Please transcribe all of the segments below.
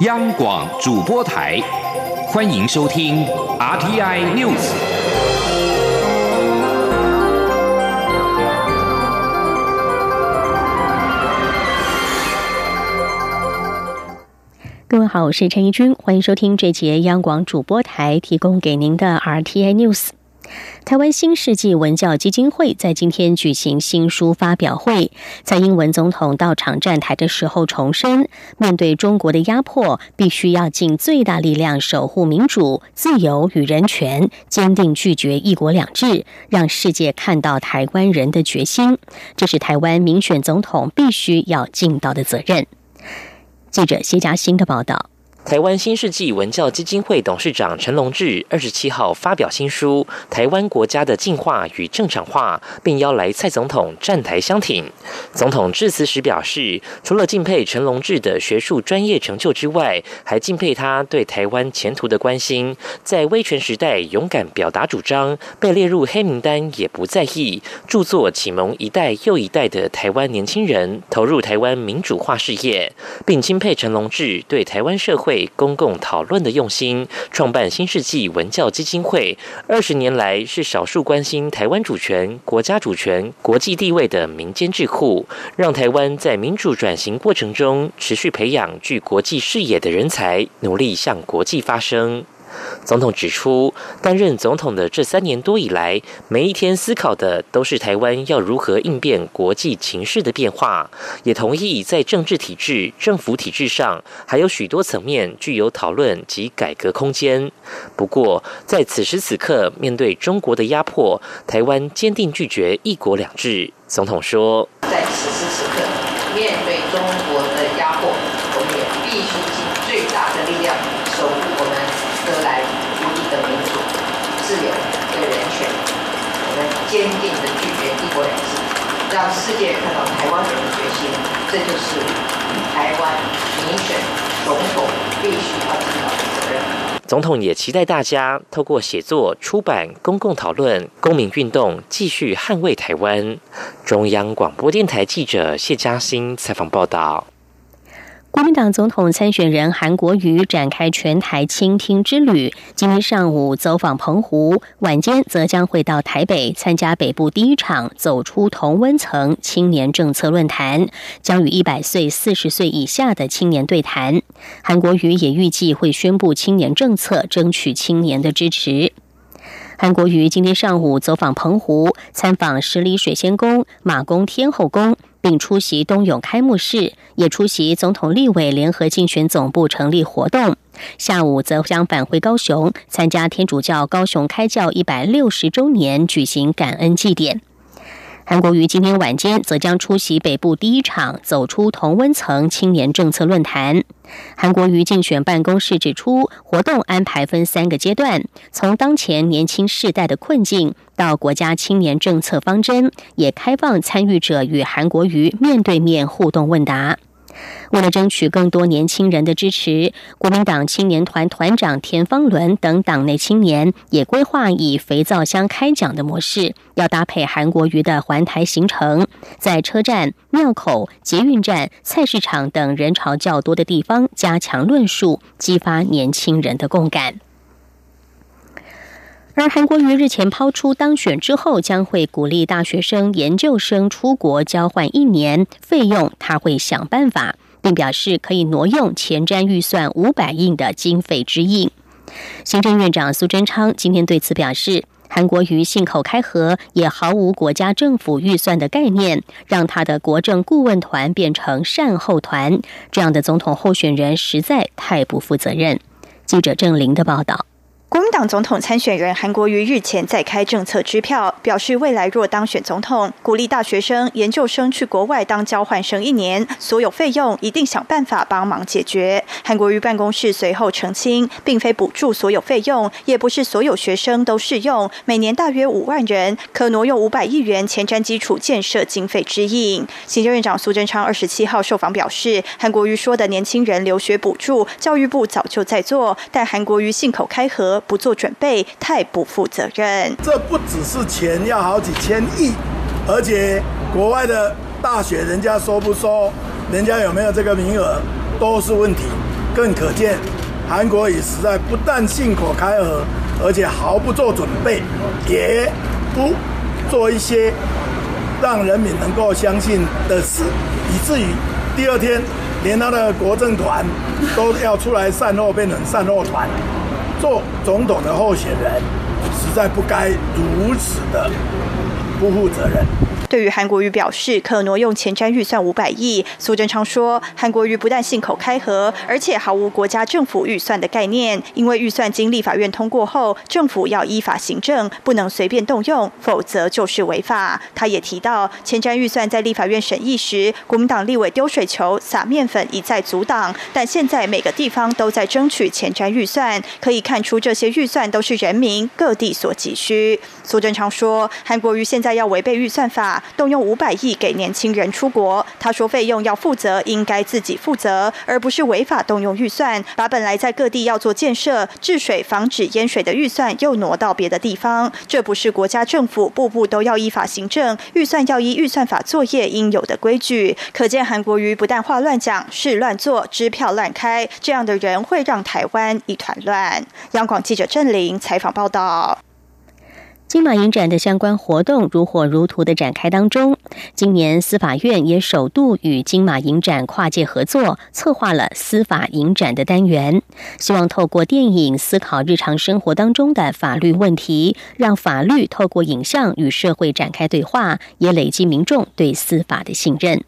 央广主播台，欢迎收听 RTI News。各位好，我是陈怡君，欢迎收听这节央广主播台提供给您的 RTI News。台湾新世纪文教基金会在今天举行新书发表会，在英文总统到场站台的时候重申，面对中国的压迫，必须要尽最大力量守护民主、自由与人权，坚定拒绝“一国两制”，让世界看到台湾人的决心。这是台湾民选总统必须要尽到的责任。记者谢嘉欣的报道。台湾新世纪文教基金会董事长陈龙志二十七号发表新书《台湾国家的进化与正常化》，并邀来蔡总统站台相挺。总统致辞时表示，除了敬佩陈龙志的学术专业成就之外，还敬佩他对台湾前途的关心。在威权时代勇敢表达主张，被列入黑名单也不在意。著作启蒙一代又一代的台湾年轻人投入台湾民主化事业，并钦佩陈龙志对台湾社会。公共讨论的用心，创办新世纪文教基金会，二十年来是少数关心台湾主权、国家主权、国际地位的民间智库，让台湾在民主转型过程中持续培养具国际视野的人才，努力向国际发声。总统指出，担任总统的这三年多以来，每一天思考的都是台湾要如何应变国际情势的变化，也同意在政治体制、政府体制上还有许多层面具有讨论及改革空间。不过，在此时此刻，面对中国的压迫，台湾坚定拒绝“一国两制”。总统说，在此时此刻，面对中国的压迫，我们也必须尽最大的力量。坚定的拒绝一国两制，让世界看到台湾人的决心，这就台湾民选总统必须要尽到的责任。总统也期待大家透过写作、出版、公共讨论、公民运动，继续捍卫台湾。中央广播电台记者谢嘉欣采访报道。国民党总统参选人韩国瑜展开全台倾听之旅，今天上午走访澎湖，晚间则将会到台北参加北部第一场“走出同温层”青年政策论坛，将与一百岁、四十岁以下的青年对谈。韩国瑜也预计会宣布青年政策，争取青年的支持。韩国瑜今天上午走访澎湖，参访十里水仙宫、马公天后宫，并出席冬泳开幕式，也出席总统立委联合竞选总部成立活动。下午则将返回高雄，参加天主教高雄开教一百六十周年举行感恩祭典。韩国瑜今天晚间则将出席北部第一场“走出同温层”青年政策论坛。韩国瑜竞选办公室指出，活动安排分三个阶段，从当前年轻世代的困境到国家青年政策方针，也开放参与者与韩国瑜面对面互动问答。为了争取更多年轻人的支持，国民党青年团团长田方伦等党内青年也规划以肥皂箱开讲的模式，要搭配韩国瑜的环台行程，在车站、庙口、捷运站、菜市场等人潮较多的地方加强论述，激发年轻人的共感。而韩国瑜日前抛出当选之后将会鼓励大学生、研究生出国交换一年，费用他会想办法，并表示可以挪用前瞻预算五百亿的经费之应。行政院长苏贞昌今天对此表示，韩国瑜信口开河，也毫无国家政府预算的概念，让他的国政顾问团变成善后团，这样的总统候选人实在太不负责任。记者郑玲的报道。国民党总统参选人韩国瑜日前再开政策支票，表示未来若当选总统，鼓励大学生、研究生去国外当交换生一年，所有费用一定想办法帮忙解决。韩国瑜办公室随后澄清，并非补助所有费用，也不是所有学生都适用，每年大约五万人，可挪用五百亿元前瞻基础建设经费之应。行政院长苏贞昌二十七号受访表示，韩国瑜说的年轻人留学补助，教育部早就在做，但韩国瑜信口开河。不做准备，太不负责任。这不只是钱要好几千亿，而且国外的大学人家收不收，人家有没有这个名额，都是问题。更可见韩国已实在不但信口开河，而且毫不做准备，也不做一些让人民能够相信的事，以至于第二天连他的国政团都要出来散后，变成散后团，做总统的候选人，实在不该如此的不负责任。对于韩国瑜表示可挪用前瞻预算五百亿，苏贞昌说，韩国瑜不但信口开河，而且毫无国家政府预算的概念。因为预算经立法院通过后，政府要依法行政，不能随便动用，否则就是违法。他也提到，前瞻预算在立法院审议时，国民党立委丢水球、撒面粉一再阻挡，但现在每个地方都在争取前瞻预算，可以看出这些预算都是人民各地所急需。苏贞昌说，韩国瑜现在要违背预算法。动用五百亿给年轻人出国，他说费用要负责，应该自己负责，而不是违法动用预算，把本来在各地要做建设、治水、防止淹水的预算又挪到别的地方，这不是国家政府步步都要依法行政，预算要依预算法作业应有的规矩。可见韩国瑜不但话乱讲，事乱做，支票乱开，这样的人会让台湾一团乱。央广记者郑玲采访报道。金马影展的相关活动如火如荼的展开当中，今年司法院也首度与金马影展跨界合作，策划了司法影展的单元，希望透过电影思考日常生活当中的法律问题，让法律透过影像与社会展开对话，也累积民众对司法的信任。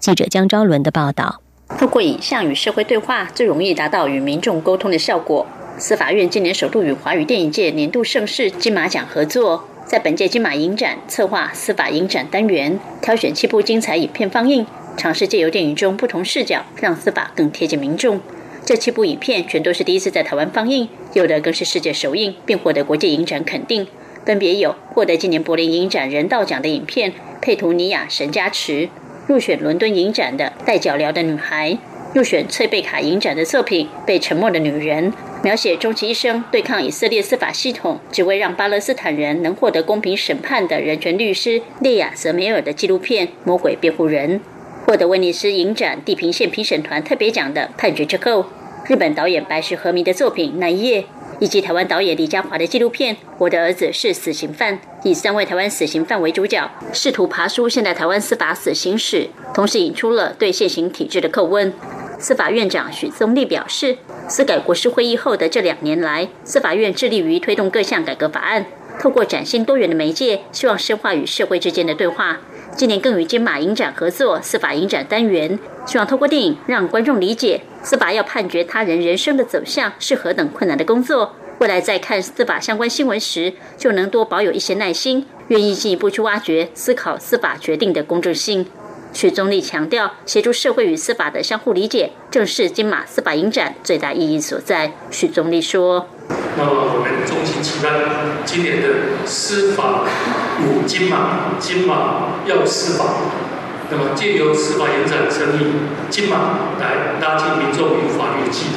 记者江昭伦的报道：透过影像与社会对话，最容易达到与民众沟通的效果。司法院今年首度与华语电影界年度盛事金马奖合作，在本届金马影展策划司法影展单元，挑选七部精彩影片放映，尝试借由电影中不同视角，让司法更贴近民众。这七部影片全都是第一次在台湾放映，有的更是世界首映，并获得国际影展肯定。分别有获得今年柏林影展人道奖的影片《佩图尼亚神加持》，入选伦敦影展的《带脚镣的女孩》，入选翠贝卡影展的作品《被沉默的女人》。描写终其一生对抗以色列司法系统，只为让巴勒斯坦人能获得公平审判的人权律师列亚泽梅尔的纪录片《魔鬼辩护人》，获得威尼斯影展地平线评审团特别奖的《判决之后》，日本导演白石和弥的作品《那一夜》，以及台湾导演李嘉华的纪录片《我的儿子是死刑犯》，以三位台湾死刑犯为主角，试图爬出现代台湾司法死刑史，同时引出了对现行体制的叩问。司法院长许宗立表示，司改国事会议后的这两年来，司法院致力于推动各项改革法案，透过崭新多元的媒介，希望深化与社会之间的对话。今年更与金马影展合作司法影展单元，希望透过电影让观众理解司法要判决他人人生的走向是何等困难的工作。未来在看司法相关新闻时，就能多保有一些耐心，愿意进一步去挖掘、思考司法决定的公正性。许宗立强调，协助社会与司法的相互理解，正是金马司法影展最大意义所在。许宗立说：“那么我们衷心期待今年的司法五金马，金马要司法。那么借由司法影展成立，金马来拉近民众与法律的距离，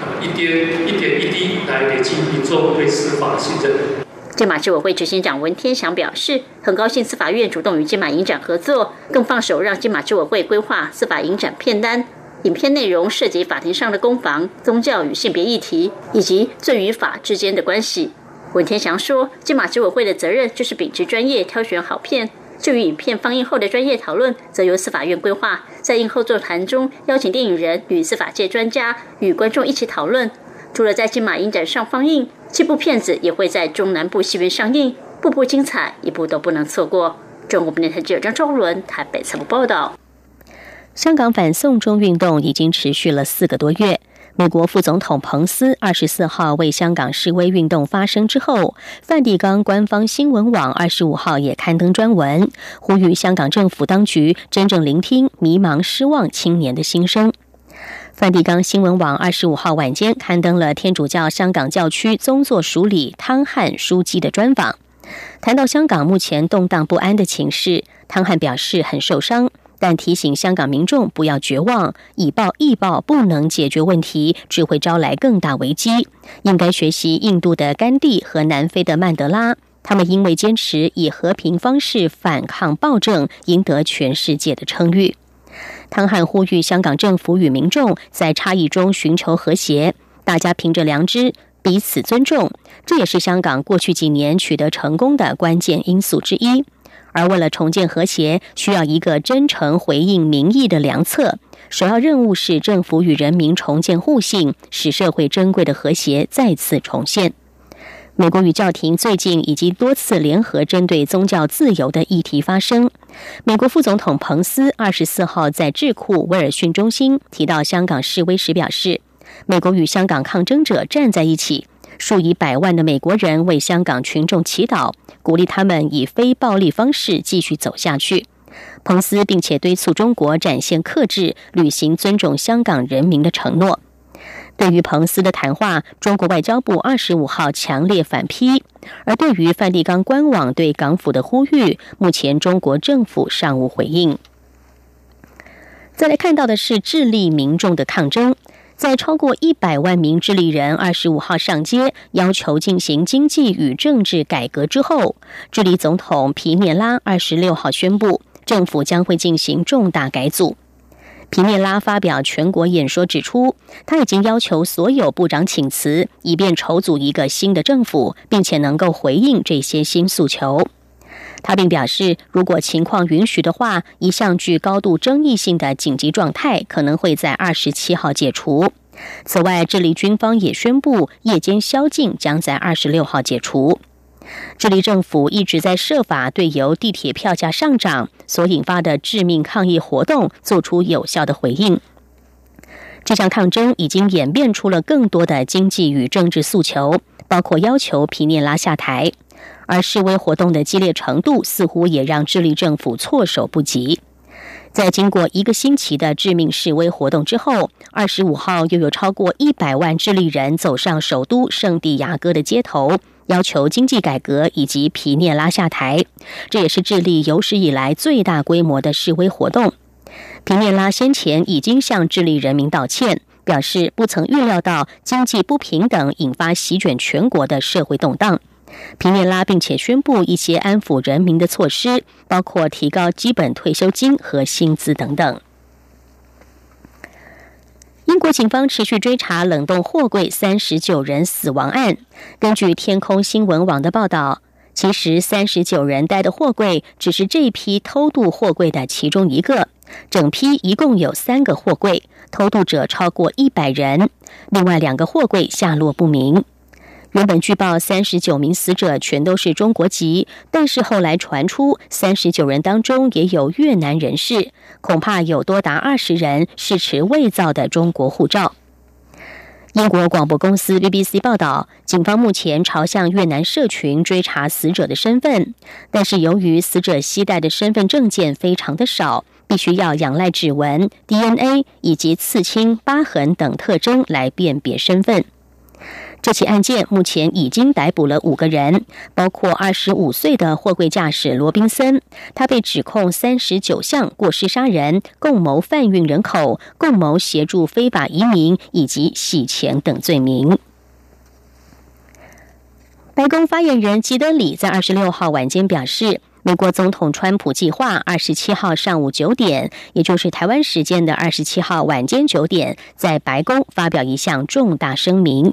那么一点一点一滴来累积民众对司法的信任。”金马执委会执行长文天祥表示，很高兴司法院主动与金马影展合作，更放手让金马执委会规划司法影展片单。影片内容涉及法庭上的攻防、宗教与性别议题，以及罪与法之间的关系。文天祥说，金马执委会的责任就是秉持专业，挑选好片。至于影片放映后的专业讨论，则由司法院规划，在映后座谈中邀请电影人与司法界专家与观众一起讨论。除了在金马影展上放映。这部片子也会在中南部戏院上映，步步精彩，一部都不能错过。中国电台记者张昭伦台北采访报道。香港反送中运动已经持续了四个多月。美国副总统彭斯二十四号为香港示威运动发声之后，梵蒂冈官方新闻网二十五号也刊登专文，呼吁香港政府当局真正聆听迷茫失望青年的心声。梵蒂冈新闻网二十五号晚间刊登了天主教香港教区宗座署理汤汉书记的专访，谈到香港目前动荡不安的情势，汤汉表示很受伤，但提醒香港民众不要绝望，以暴易暴不能解决问题，只会招来更大危机。应该学习印度的甘地和南非的曼德拉，他们因为坚持以和平方式反抗暴政，赢得全世界的称誉。汤汉呼吁香港政府与民众在差异中寻求和谐，大家凭着良知彼此尊重，这也是香港过去几年取得成功的关键因素之一。而为了重建和谐，需要一个真诚回应民意的良策。首要任务是政府与人民重建互信，使社会珍贵的和谐再次重现。美国与教廷最近已经多次联合针对宗教自由的议题发声。美国副总统彭斯二十四号在智库威尔逊中心提到香港示威时表示：“美国与香港抗争者站在一起。”数以百万的美国人为香港群众祈祷，鼓励他们以非暴力方式继续走下去。彭斯并且敦促中国展现克制，履行尊重香港人民的承诺。对于彭斯的谈话，中国外交部二十五号强烈反批。而对于梵蒂冈官网对港府的呼吁，目前中国政府尚无回应。再来看到的是智利民众的抗争。在超过一百万名智利人二十五号上街要求进行经济与政治改革之后，智利总统皮涅拉二十六号宣布，政府将会进行重大改组。皮涅拉发表全国演说指出，他已经要求所有部长请辞，以便筹组一个新的政府，并且能够回应这些新诉求。他并表示，如果情况允许的话，一项具高度争议性的紧急状态可能会在二十七号解除。此外，智利军方也宣布，夜间宵禁将在二十六号解除。智利政府一直在设法对由地铁票价上涨所引发的致命抗议活动做出有效的回应。这项抗争已经演变出了更多的经济与政治诉求，包括要求皮涅拉下台。而示威活动的激烈程度似乎也让智利政府措手不及。在经过一个星期的致命示威活动之后，二十五号又有超过一百万智利人走上首都圣地亚哥的街头，要求经济改革以及皮涅拉下台。这也是智利有史以来最大规模的示威活动。皮涅拉先前已经向智利人民道歉，表示不曾预料到经济不平等引发席卷全国的社会动荡。皮涅拉并且宣布一些安抚人民的措施，包括提高基本退休金和薪资等等。英国警方持续追查冷冻货柜三十九人死亡案。根据天空新闻网的报道，其实三十九人带的货柜只是这批偷渡货柜的其中一个，整批一共有三个货柜，偷渡者超过一百人，另外两个货柜下落不明。原本据报三十九名死者全都是中国籍，但是后来传出三十九人当中也有越南人士，恐怕有多达二十人是持伪造的中国护照。英国广播公司 BBC 报道，警方目前朝向越南社群追查死者的身份，但是由于死者携带的身份证件非常的少，必须要仰赖指纹、DNA 以及刺青、疤痕等特征来辨别身份。这起案件目前已经逮捕了五个人，包括二十五岁的货柜驾驶罗宾森，他被指控三十九项过失杀人、共谋贩运人口、共谋协助非法移民以及洗钱等罪名。白宫发言人基德里在二十六号晚间表示，美国总统川普计划二十七号上午九点，也就是台湾时间的二十七号晚间九点，在白宫发表一项重大声明。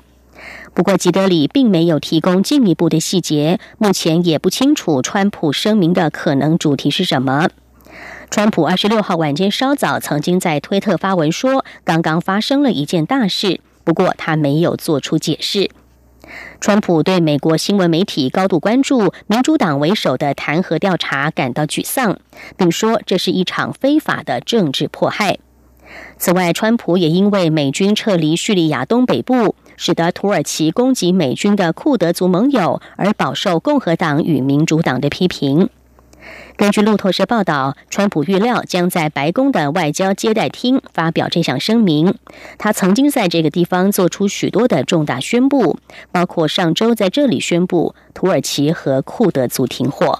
不过，吉德里并没有提供进一步的细节，目前也不清楚川普声明的可能主题是什么。川普二十六号晚间稍早曾经在推特发文说，刚刚发生了一件大事，不过他没有做出解释。川普对美国新闻媒体高度关注民主党为首的弹劾调查感到沮丧，并说这是一场非法的政治迫害。此外，川普也因为美军撤离叙利亚东北部。使得土耳其攻击美军的库德族盟友，而饱受共和党与民主党的批评。根据路透社报道，川普预料将在白宫的外交接待厅发表这项声明。他曾经在这个地方做出许多的重大宣布，包括上周在这里宣布土耳其和库德族停火。